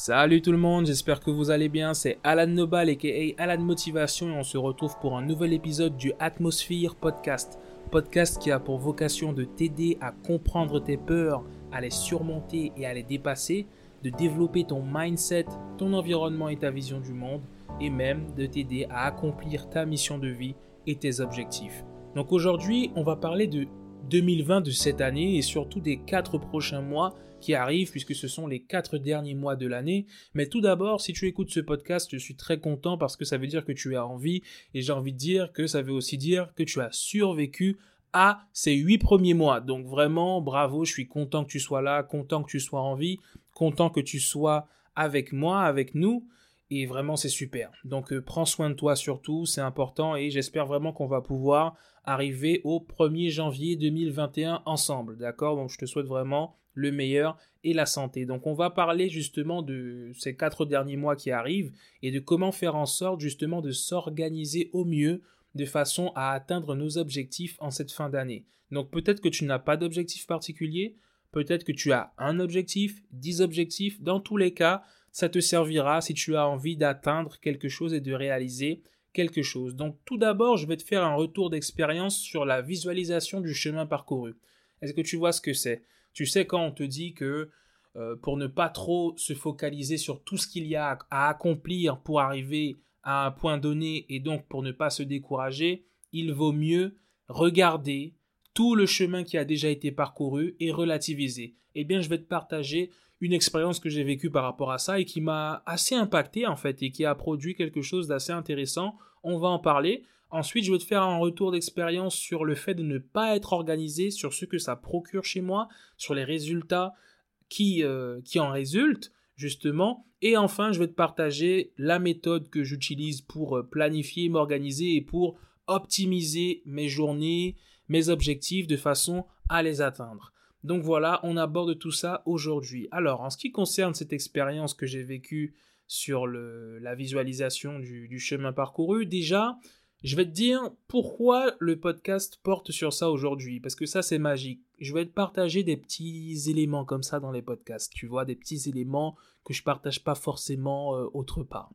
Salut tout le monde, j'espère que vous allez bien. C'est Alan Nobal aka Alan Motivation et on se retrouve pour un nouvel épisode du Atmosphere Podcast. Podcast qui a pour vocation de t'aider à comprendre tes peurs, à les surmonter et à les dépasser, de développer ton mindset, ton environnement et ta vision du monde et même de t'aider à accomplir ta mission de vie et tes objectifs. Donc aujourd'hui, on va parler de 2020 de cette année et surtout des quatre prochains mois qui arrivent puisque ce sont les quatre derniers mois de l'année. Mais tout d'abord, si tu écoutes ce podcast, je suis très content parce que ça veut dire que tu as envie et j'ai envie de dire que ça veut aussi dire que tu as survécu à ces huit premiers mois. Donc vraiment, bravo, je suis content que tu sois là, content que tu sois en vie, content que tu sois avec moi, avec nous. Et vraiment, c'est super. Donc, euh, prends soin de toi surtout, c'est important. Et j'espère vraiment qu'on va pouvoir arriver au 1er janvier 2021 ensemble. D'accord? Donc, je te souhaite vraiment le meilleur et la santé. Donc on va parler justement de ces quatre derniers mois qui arrivent et de comment faire en sorte justement de s'organiser au mieux de façon à atteindre nos objectifs en cette fin d'année. Donc peut-être que tu n'as pas d'objectif particulier, peut-être que tu as un objectif, dix objectifs, dans tous les cas, ça te servira si tu as envie d'atteindre quelque chose et de réaliser quelque chose. Donc tout d'abord, je vais te faire un retour d'expérience sur la visualisation du chemin parcouru. Est-ce que tu vois ce que c'est? Tu sais quand on te dit que euh, pour ne pas trop se focaliser sur tout ce qu'il y a à accomplir pour arriver à un point donné et donc pour ne pas se décourager, il vaut mieux regarder tout le chemin qui a déjà été parcouru et relativiser. Eh bien, je vais te partager une expérience que j'ai vécue par rapport à ça et qui m'a assez impacté en fait et qui a produit quelque chose d'assez intéressant. On va en parler. Ensuite, je vais te faire un retour d'expérience sur le fait de ne pas être organisé, sur ce que ça procure chez moi, sur les résultats qui, euh, qui en résultent, justement. Et enfin, je vais te partager la méthode que j'utilise pour euh, planifier, m'organiser et pour optimiser mes journées, mes objectifs de façon à les atteindre. Donc voilà, on aborde tout ça aujourd'hui. Alors, en ce qui concerne cette expérience que j'ai vécue sur la visualisation du chemin parcouru, déjà, je vais te dire pourquoi le podcast porte sur ça aujourd'hui, parce que ça c'est magique. Je vais te partager des petits éléments comme ça dans les podcasts, tu vois, des petits éléments que je partage pas forcément euh, autre part.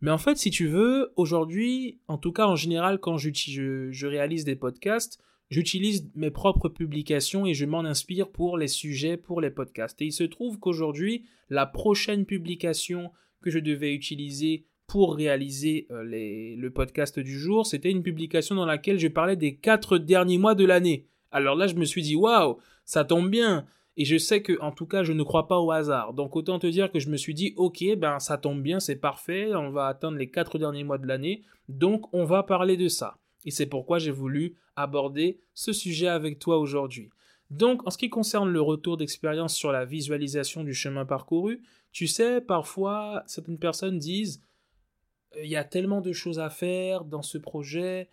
Mais en fait, si tu veux, aujourd'hui, en tout cas en général, quand je, je réalise des podcasts, j'utilise mes propres publications et je m'en inspire pour les sujets, pour les podcasts. Et il se trouve qu'aujourd'hui, la prochaine publication que je devais utiliser pour réaliser euh, le podcast du jour, c'était une publication dans laquelle je parlais des quatre derniers mois de l'année. Alors là, je me suis dit, waouh, ça tombe bien. Et je sais que, en tout cas, je ne crois pas au hasard. Donc autant te dire que je me suis dit, ok, ben ça tombe bien, c'est parfait, on va atteindre les quatre derniers mois de l'année, donc on va parler de ça. Et c'est pourquoi j'ai voulu aborder ce sujet avec toi aujourd'hui. Donc, en ce qui concerne le retour d'expérience sur la visualisation du chemin parcouru, tu sais, parfois, certaines personnes disent il y a tellement de choses à faire dans ce projet,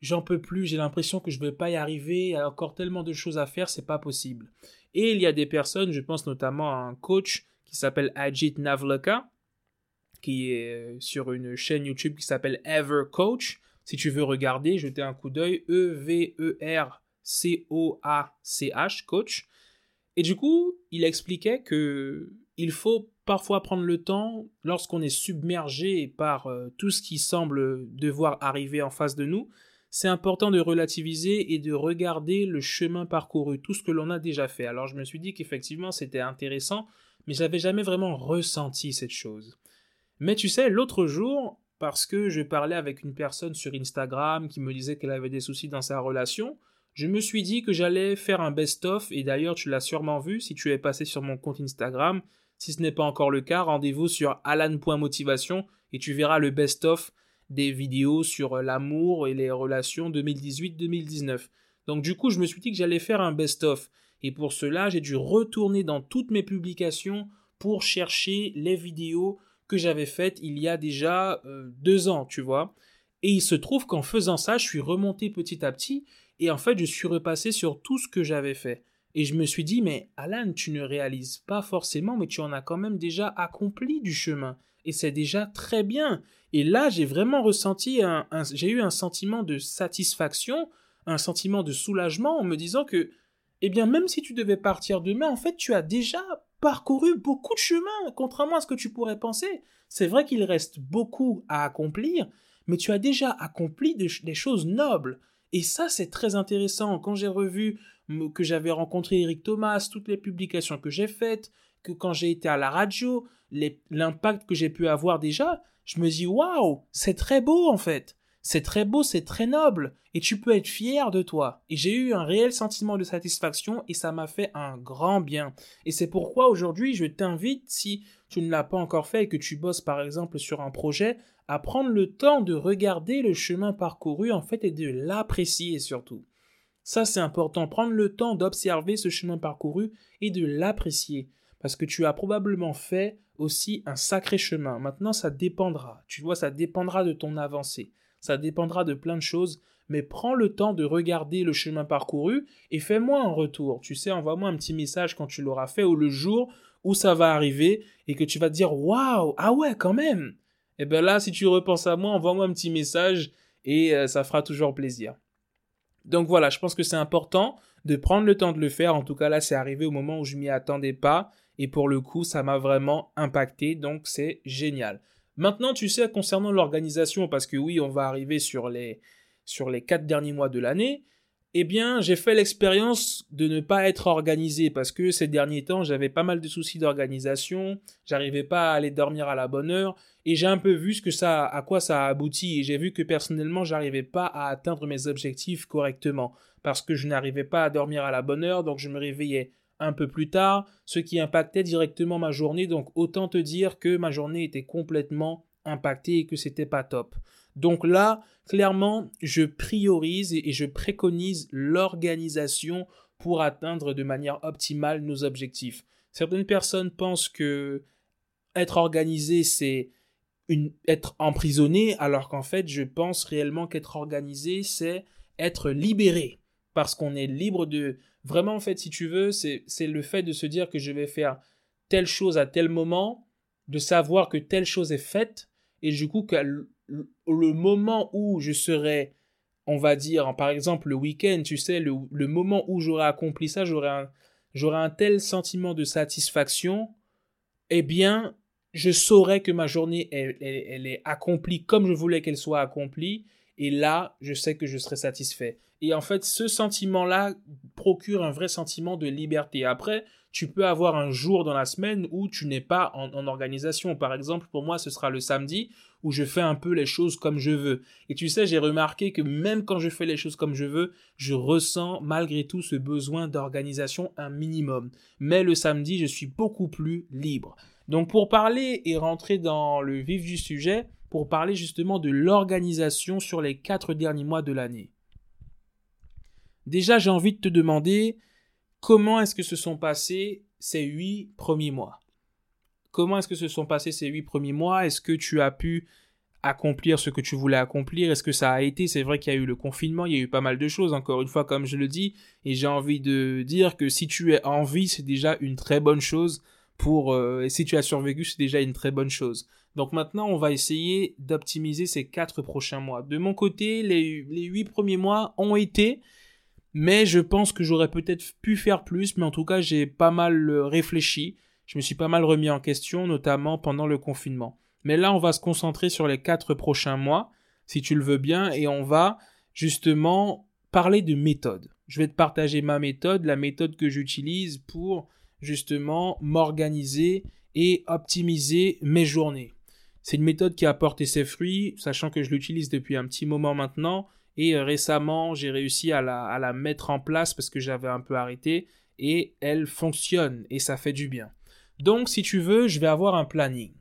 j'en peux plus, j'ai l'impression que je ne vais pas y arriver, il y a encore tellement de choses à faire, c'est pas possible. Et il y a des personnes, je pense notamment à un coach qui s'appelle Ajit Navlaka, qui est euh, sur une chaîne YouTube qui s'appelle Ever Coach. Si tu veux regarder, jeter un coup d'œil, E-V-E-R-C-O-A-C-H, coach. Et du coup, il expliquait que il faut parfois prendre le temps, lorsqu'on est submergé par euh, tout ce qui semble devoir arriver en face de nous, c'est important de relativiser et de regarder le chemin parcouru, tout ce que l'on a déjà fait. Alors je me suis dit qu'effectivement c'était intéressant, mais j'avais jamais vraiment ressenti cette chose. Mais tu sais, l'autre jour, parce que je parlais avec une personne sur Instagram qui me disait qu'elle avait des soucis dans sa relation, je me suis dit que j'allais faire un best-of, et d'ailleurs tu l'as sûrement vu si tu es passé sur mon compte Instagram, si ce n'est pas encore le cas, rendez-vous sur alan.motivation et tu verras le best-of des vidéos sur l'amour et les relations 2018-2019. Donc du coup, je me suis dit que j'allais faire un best-of. Et pour cela, j'ai dû retourner dans toutes mes publications pour chercher les vidéos que j'avais faites il y a déjà euh, deux ans, tu vois. Et il se trouve qu'en faisant ça, je suis remonté petit à petit et en fait, je suis repassé sur tout ce que j'avais fait. Et je me suis dit, mais Alan, tu ne réalises pas forcément, mais tu en as quand même déjà accompli du chemin. Et c'est déjà très bien. Et là, j'ai vraiment ressenti un, j'ai eu un sentiment de satisfaction, un sentiment de soulagement en me disant que, eh bien, même si tu devais partir demain, en fait, tu as déjà parcouru beaucoup de chemin, contrairement à ce que tu pourrais penser. C'est vrai qu'il reste beaucoup à accomplir, mais tu as déjà accompli des choses nobles. Et ça, c'est très intéressant. Quand j'ai revu que j'avais rencontré Eric Thomas, toutes les publications que j'ai faites, que quand j'ai été à la radio, l'impact que j'ai pu avoir déjà, je me dis waouh, c'est très beau en fait. C'est très beau, c'est très noble, et tu peux être fier de toi. Et j'ai eu un réel sentiment de satisfaction et ça m'a fait un grand bien. Et c'est pourquoi aujourd'hui je t'invite, si tu ne l'as pas encore fait et que tu bosses par exemple sur un projet, à prendre le temps de regarder le chemin parcouru en fait et de l'apprécier surtout. Ça c'est important, prendre le temps d'observer ce chemin parcouru et de l'apprécier. Parce que tu as probablement fait aussi un sacré chemin. Maintenant, ça dépendra. Tu vois, ça dépendra de ton avancée ça dépendra de plein de choses, mais prends le temps de regarder le chemin parcouru et fais-moi un retour. Tu sais, envoie-moi un petit message quand tu l'auras fait ou le jour où ça va arriver et que tu vas te dire waouh, ah ouais, quand même. Et eh bien là, si tu repenses à moi, envoie-moi un petit message et euh, ça fera toujours plaisir. Donc voilà, je pense que c'est important de prendre le temps de le faire. En tout cas, là, c'est arrivé au moment où je m'y attendais pas. Et pour le coup, ça m'a vraiment impacté. Donc c'est génial. Maintenant, tu sais, concernant l'organisation, parce que oui, on va arriver sur les, sur les quatre derniers mois de l'année, eh bien, j'ai fait l'expérience de ne pas être organisé parce que ces derniers temps, j'avais pas mal de soucis d'organisation, j'arrivais pas à aller dormir à la bonne heure et j'ai un peu vu ce que ça, à quoi ça a abouti et j'ai vu que personnellement, j'arrivais pas à atteindre mes objectifs correctement parce que je n'arrivais pas à dormir à la bonne heure, donc je me réveillais un peu plus tard, ce qui impactait directement ma journée. Donc autant te dire que ma journée était complètement impactée et que c'était pas top. Donc là, clairement, je priorise et je préconise l'organisation pour atteindre de manière optimale nos objectifs. Certaines personnes pensent que être organisé, c'est être emprisonné, alors qu'en fait, je pense réellement qu'être organisé, c'est être libéré. Parce qu'on est libre de, Vraiment, en fait, si tu veux, c'est le fait de se dire que je vais faire telle chose à tel moment, de savoir que telle chose est faite, et du coup, le, moment où je serai, on va dire, par exemple, le week-end, tu sais, le, moment où j'aurai accompli ça, j'aurai un, un tel sentiment de satisfaction, eh bien, je saurai que ma journée, elle est accomplie comme je voulais qu'elle soit accomplie, et là, je sais que je serai satisfait. Et en fait, ce sentiment-là procure un vrai sentiment de liberté. Après, tu peux avoir un jour dans la semaine où tu n'es pas en, organisation. Par exemple, pour moi, ce sera le samedi où je fais un peu les choses comme je veux. Et tu sais, j'ai remarqué que même quand je fais les choses comme je veux, je ressens malgré tout ce besoin d'organisation un minimum. Mais le samedi, je suis beaucoup plus libre. Donc pour parler et rentrer dans le vif du sujet, pour parler justement de l'organisation sur les quatre derniers mois de l'année. Déjà, j'ai envie de te demander comment est-ce que se sont passés ces huit premiers mois? Comment est-ce que se sont passés ces huit premiers mois? Est-ce que tu as pu accomplir ce que tu voulais accomplir? Est-ce que ça a été? C'est vrai qu'il y a eu le confinement, il y a eu pas mal de choses, encore une fois, comme je le dis, et j'ai envie de dire que si tu es en vie, c'est déjà une très bonne chose pour... Euh, et si tu as survécu, c'est déjà une très bonne chose. Donc maintenant, on va essayer d'optimiser ces quatre prochains mois. De mon côté, les, les huit premiers mois ont été mais je pense que j'aurais peut-être pu faire plus, mais en tout cas, j'ai pas mal euh, réfléchi. Je me suis pas mal remis en question, notamment pendant le confinement. Mais là, on va se concentrer sur les quatre prochains mois, si tu le veux bien, et on va justement parler de méthode. Je vais te partager ma méthode, la méthode que j'utilise pour justement m'organiser et optimiser mes journées. C'est une méthode qui a porté ses fruits, sachant que je l'utilise depuis un petit moment maintenant. Et euh, récemment, j'ai réussi à la, à la mettre en place parce que j'avais un peu arrêté. Et elle fonctionne et ça fait du bien. Donc, si tu veux, je vais avoir un planning.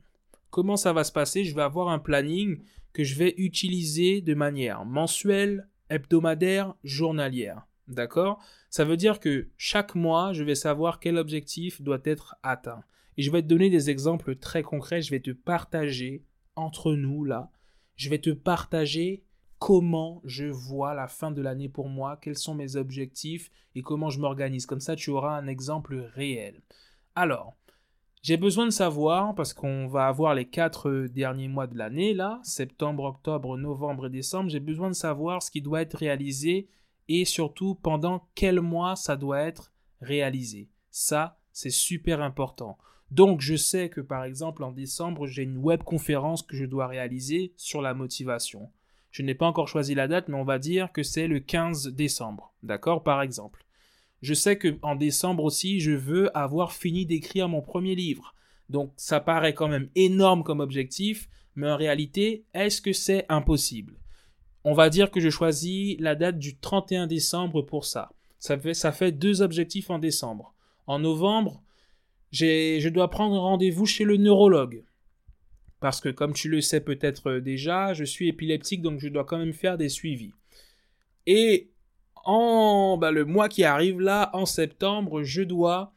Comment ça va se passer? Je vais avoir un planning que je vais utiliser de manière mensuelle, hebdomadaire, journalière. D'accord? Ça veut dire que chaque mois, je vais savoir quel objectif doit être atteint. Et je vais te donner des exemples très concrets. Je vais te partager entre nous là. Je vais te partager comment je vois la fin de l'année pour moi, quels sont mes objectifs et comment je m'organise. Comme ça, tu auras un exemple réel. Alors, j'ai besoin de savoir, parce qu'on va avoir les quatre derniers mois de l'année, là, septembre, octobre, novembre et décembre, j'ai besoin de savoir ce qui doit être réalisé et surtout pendant quel mois ça doit être réalisé. Ça, C'est super important. Donc je sais que par exemple en décembre, j'ai une web conférence que je dois réaliser sur la motivation. Je n'ai pas encore choisi la date, mais on va dire que c'est le 15 décembre. D'accord? Par exemple. Je sais que en décembre aussi, je veux avoir fini d'écrire mon premier livre. Donc ça paraît quand même énorme comme objectif, mais en réalité, est-ce que c'est impossible? On va dire que je choisis la date du 31 décembre pour ça. Ça fait, deux objectifs en décembre. En novembre, je dois prendre rendez-vous chez le neurologue. Parce que comme tu le sais peut-être déjà, je suis épileptique, donc je dois quand même faire des suivis. Et en bah, le mois qui arrive là, en septembre, je dois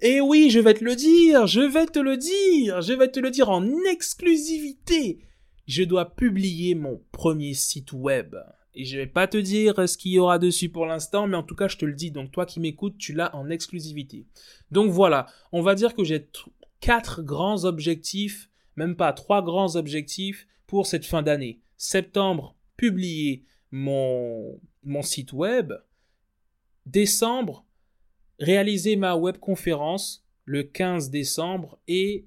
et oui, je vais te le dire, je vais te le dire, je vais te le dire en exclusivité. Je dois publier mon premier site web. Et je vais pas te dire ce qu'il y aura dessus pour l'instant, mais en tout cas, je te le dis. Donc, toi qui m'écoutes, tu l'as en exclusivité. Donc voilà, on va dire que j'ai quatre grands objectifs, même pas trois grands objectifs pour cette fin d'année. Septembre, publier mon, mon site web. Décembre, réaliser ma webconférence le 15 décembre et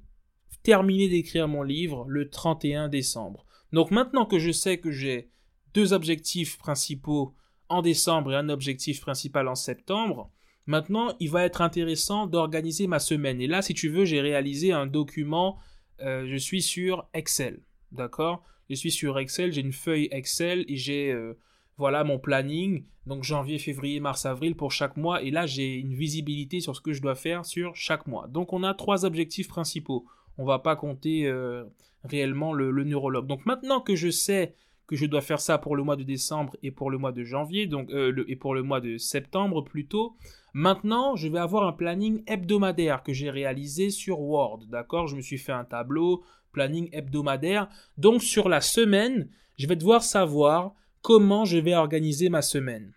terminer d'écrire mon livre le 31 décembre. Donc maintenant que je sais que j'ai deux objectifs principaux en décembre et un objectif principal en septembre, maintenant il va être intéressant d'organiser ma semaine. Et là, si tu veux, j'ai réalisé un document, euh, je suis sur Excel, d'accord? Je suis sur Excel, j'ai une feuille Excel et j'ai euh, voilà mon planning, donc janvier, février, mars, avril pour chaque mois, et là j'ai une visibilité sur ce que je dois faire sur chaque mois. Donc on a trois objectifs principaux. On va pas compter euh, réellement le, neurologue. Donc maintenant que je sais que je dois faire ça pour le mois de décembre et pour le mois de janvier, donc euh, et pour le mois de septembre plutôt. Maintenant, je vais avoir un planning hebdomadaire que j'ai réalisé sur Word, d'accord? Je me suis fait un tableau, planning hebdomadaire. Donc sur la semaine, je vais devoir savoir comment je vais organiser ma semaine.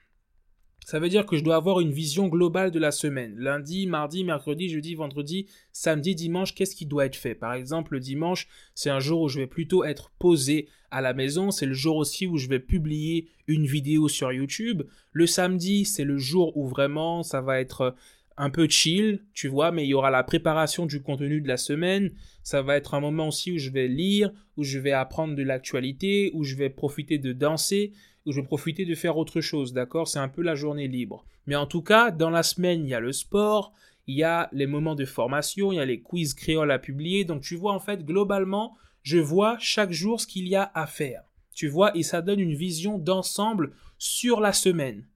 Ça veut dire que je dois avoir une vision globale de la semaine. Lundi, mardi, mercredi, jeudi, vendredi, samedi, dimanche, qu'est-ce qui doit être fait? Par exemple, le dimanche, c'est un jour où je vais plutôt être posé à la maison. C'est le jour aussi où je vais publier une vidéo sur YouTube. Le samedi, c'est le jour où vraiment ça va être un peu chill, tu vois, mais il y aura la préparation du contenu de la semaine. Ça va être un moment aussi où je vais lire, où je vais apprendre de l'actualité, où je vais profiter de danser, où je vais profiter de faire autre chose, d'accord? C'est un peu la journée libre. Mais en tout cas, dans la semaine, il y a le sport, il y a les moments de formation, il y a les quiz créoles à publier. Donc tu vois, en fait, globalement, je vois chaque jour ce qu'il y a à faire. Tu vois, et ça donne une vision d'ensemble sur la semaine.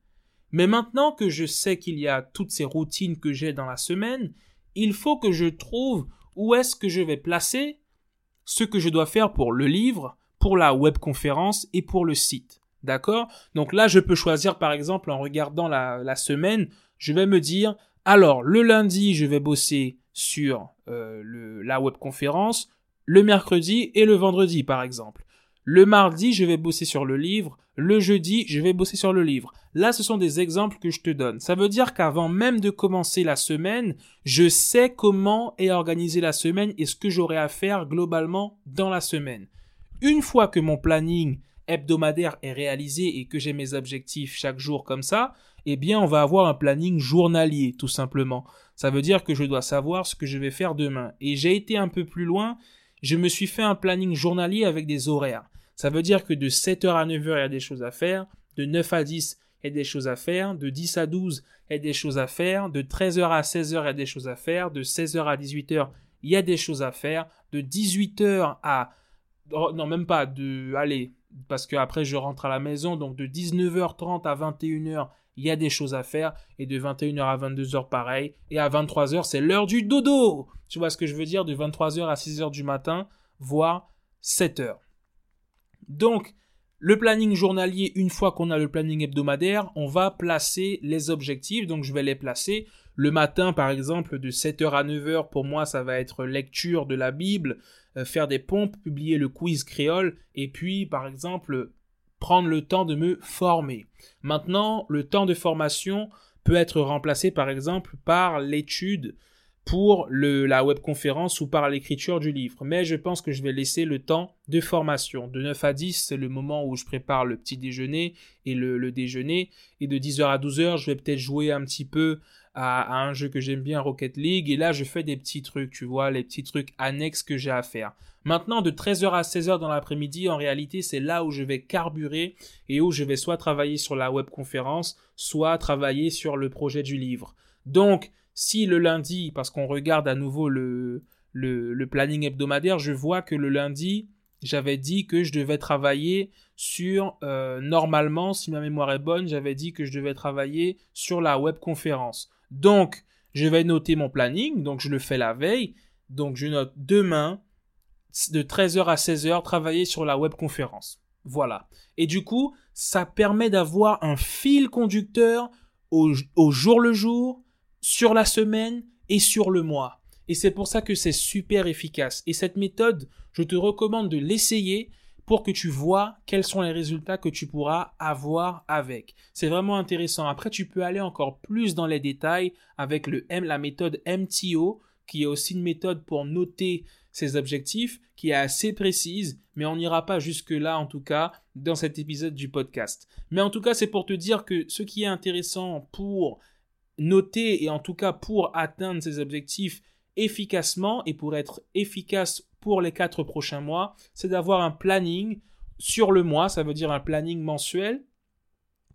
Mais maintenant que je sais qu'il y a toutes ces routines que j'ai dans la semaine, il faut que je trouve où est-ce que je vais placer ce que je dois faire pour le livre, pour la webconférence et pour le site. D'accord? Donc là, je peux choisir par exemple en regardant la, semaine, je vais me dire, alors le lundi, je vais bosser sur euh, la webconférence, le mercredi et le vendredi par exemple. Le mardi, je vais bosser sur le livre. Le jeudi, je vais bosser sur le livre. Là, ce sont des exemples que je te donne. Ça veut dire qu'avant même de commencer la semaine, je sais comment est organisée la semaine et ce que j'aurai à faire globalement dans la semaine. Une fois que mon planning hebdomadaire est réalisé et que j'ai mes objectifs chaque jour comme ça, eh bien, on va avoir un planning journalier, tout simplement. Ça veut dire que je dois savoir ce que je vais faire demain. Et j'ai été un peu plus loin, je me suis fait un planning journalier avec des horaires. Ça veut dire que de 7h à 9h, il y a des choses à faire, de 9 à 10, il y a des choses à faire, de 10 à 12, il y a des choses à faire, de 13h à 16h, il y a des choses à faire, de 16h à 18h, il y a des choses à faire, de 18h à... non, même pas, de... Allez, parce que après je rentre à la maison, donc de 19h30 à 21h, il y a des choses à faire, et de 21h à 22h pareil, et à 23h c'est l'heure du dodo Tu vois ce que je veux dire De 23h à 6h du matin, voire 7h. Donc, le planning journalier, une fois qu'on a le planning hebdomadaire, on va placer les objectifs. Donc, je vais les placer. Le matin, par exemple, de 7h à 9h, pour moi, ça va être lecture de la Bible, euh, faire des pompes, publier le quiz créole, et puis, par exemple, prendre le temps de me former. Maintenant, le temps de formation peut être remplacé, par exemple, par l'étude pour la webconférence ou par l'écriture du livre. Mais je pense que je vais laisser le temps de formation. De 9 à 10, c'est le moment où je prépare le petit déjeuner et le, le déjeuner. Et de 10h à 12h, je vais peut-être jouer un petit peu à, un jeu que j'aime bien, Rocket League. Et là, je fais des petits trucs, tu vois, les petits trucs annexes que j'ai à faire. Maintenant, de 13h à 16h dans l'après-midi, en réalité, c'est là où je vais carburer et où je vais soit travailler sur la webconférence, soit travailler sur le projet du livre. Donc, si le lundi, parce qu'on regarde à nouveau le, le, planning hebdomadaire, je vois que le lundi, j'avais dit que je devais travailler sur, euh, normalement, si ma mémoire est bonne, j'avais dit que je devais travailler sur la webconférence. Donc, je vais noter mon planning, donc je le fais la veille. Donc, je note demain, de 13h à 16h, travailler sur la webconférence. Voilà. Et du coup, ça permet d'avoir un fil conducteur au, au jour le jour, sur la semaine et sur le mois. Et c'est pour ça que c'est super efficace. Et cette méthode, je te recommande de l'essayer pour que tu vois quels sont les résultats que tu pourras avoir avec. C'est vraiment intéressant. Après, tu peux aller encore plus dans les détails avec le M, la méthode MTO, qui est aussi une méthode pour noter ses objectifs, qui est assez précise, mais on n'ira pas jusque-là, en tout cas, dans cet épisode du podcast. Mais en tout cas, c'est pour te dire que ce qui est intéressant pour noter et en tout cas pour atteindre ses objectifs efficacement et pour être efficace pour les quatre prochains mois, c'est d'avoir un planning sur le mois, ça veut dire un planning mensuel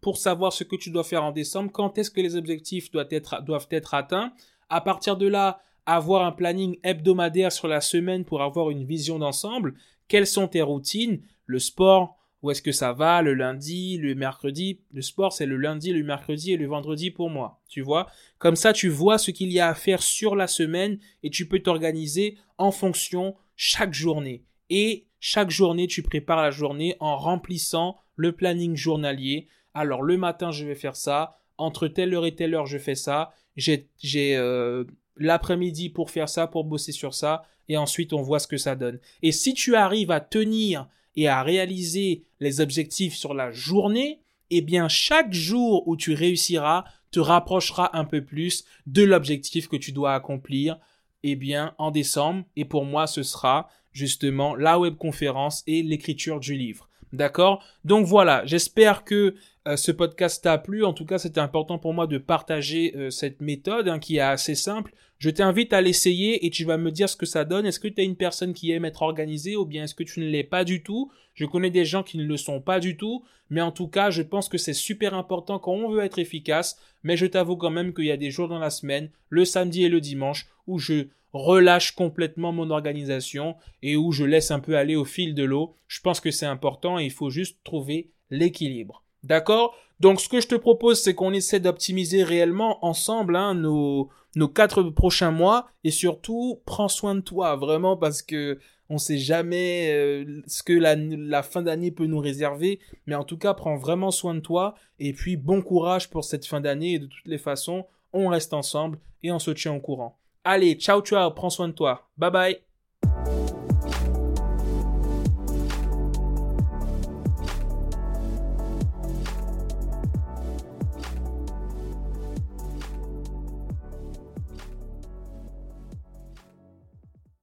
pour savoir ce que tu dois faire en décembre, quand est-ce que les objectifs doivent être, atteints. À partir de là, avoir un planning hebdomadaire sur la semaine pour avoir une vision d'ensemble. Quelles sont tes routines? Le sport, où est-ce que ça va? Le lundi, le mercredi? Le sport, c'est le lundi, le mercredi et le vendredi pour moi. Tu vois? Comme ça, tu vois ce qu'il y a à faire sur la semaine et tu peux t'organiser en fonction chaque journée. Et chaque journée, tu prépares la journée en remplissant le planning journalier. Alors, le matin, je vais faire ça. Entre telle heure et telle heure, je fais ça. J'ai euh, l'après-midi pour faire ça, pour bosser sur ça. Et ensuite, on voit ce que ça donne. Et si tu arrives à tenir et à réaliser les objectifs sur la journée, eh bien chaque jour où tu réussiras te rapprochera un peu plus de l'objectif que tu dois accomplir eh bien en décembre et pour moi ce sera justement la webconférence et l'écriture du livre. D'accord? Donc voilà, j'espère que euh, ce podcast t'a plu. En tout cas, c'était important pour moi de partager euh, cette méthode hein, qui est assez simple. Je t'invite à l'essayer et tu vas me dire ce que ça donne. Est-ce que tu es une personne qui aime être organisée ou bien est-ce que tu ne l'es pas du tout? Je connais des gens qui ne le sont pas du tout, mais en tout cas, je pense que c'est super important quand on veut être efficace. Mais je t'avoue quand même qu'il y a des jours dans la semaine, le samedi et le dimanche, où je relâche complètement mon organisation et où je laisse un peu aller au fil de l'eau. Je pense que c'est important et il faut juste trouver l'équilibre. D'accord? Donc ce que je te propose, c'est qu'on essaie d'optimiser réellement ensemble hein, nos, nos quatre prochains mois et surtout prends soin de toi vraiment parce que on sait jamais euh, ce que la, la fin d'année peut nous réserver, mais en tout cas prends vraiment soin de toi et puis bon courage pour cette fin d'année et de toutes les façons on reste ensemble et on se tient au courant. Allez, ciao ciao, prends soin de toi. Bye bye.